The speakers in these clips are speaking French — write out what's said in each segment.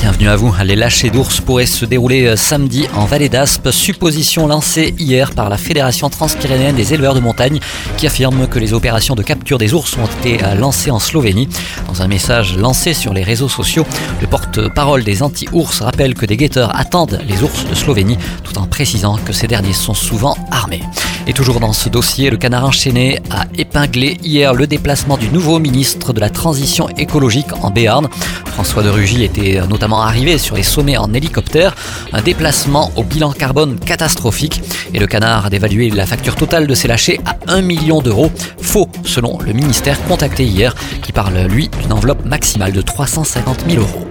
Bienvenue à vous. Les lâchers d'ours pourraient se dérouler euh, samedi en Vallée d'Aspe. Supposition lancée hier par la Fédération transpyrénéenne des éleveurs de montagne qui affirme que les opérations de capture des ours ont été euh, lancées en Slovénie. Dans un message lancé sur les réseaux sociaux, le porte-parole des anti-ours rappelle que des guetteurs attendent les ours de Slovénie tout en précisant que ces derniers sont souvent armés. Et toujours dans ce dossier, le canard enchaîné a épinglé hier le déplacement du nouveau ministre de la Transition écologique en Béarn. François de Rugy était notamment arrivé sur les sommets en hélicoptère, un déplacement au bilan carbone catastrophique et le canard a d'évaluer la facture totale de ses lâchers à 1 million d'euros, faux selon le ministère contacté hier qui parle lui d'une enveloppe maximale de 350 000 euros.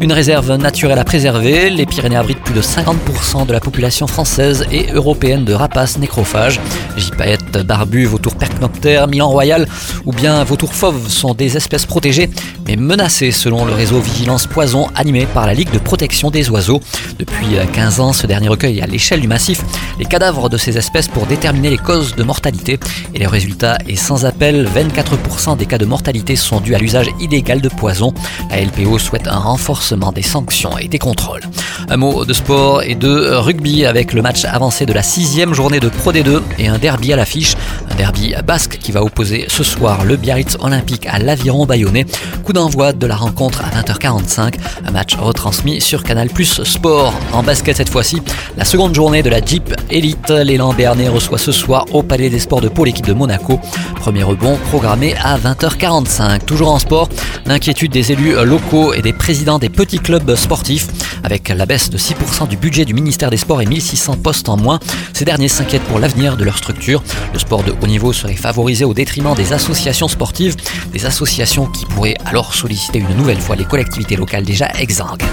Une réserve naturelle à préserver, les Pyrénées abritent plus de 50% de la population française et européenne de rapaces nécrophages. Gypaètes, barbus, vautours percnoptères, milan royal ou bien vautours fauves sont des espèces protégées mais menacées selon le réseau Vigilance Poison animé par la Ligue de protection des oiseaux. Depuis 15 ans, ce dernier recueille à l'échelle du massif les cadavres de ces espèces pour déterminer les causes de mortalité et le résultat est sans appel, 24% des cas de mortalité sont dus à l'usage illégal de poison. La LPO souhaite un renforcement des sanctions et des contrôles. Un mot de sport et de rugby avec le match avancé de la sixième journée de Pro D2 et un derby à l'affiche. Un derby basque qui va opposer ce soir le Biarritz Olympique à l'Aviron Bayonnais. Coup d'envoi de la rencontre à 20h45. Un match retransmis sur Canal Plus Sport. En basket cette fois-ci, la seconde journée de la Jeep Elite. L'élan Béarnais reçoit ce soir au Palais des Sports de Pau l'équipe de Monaco. Premier rebond programmé à 20h45. Toujours en sport, l'inquiétude des élus locaux et des présidents des petits clubs sportifs. Avec la baisse de 6% du budget du ministère des Sports et 1600 postes en moins, ces derniers s'inquiètent pour l'avenir de leur structure. Le sport de haut niveau serait favorisé au détriment des associations sportives, des associations qui pourraient alors solliciter une nouvelle fois les collectivités locales déjà exsangues.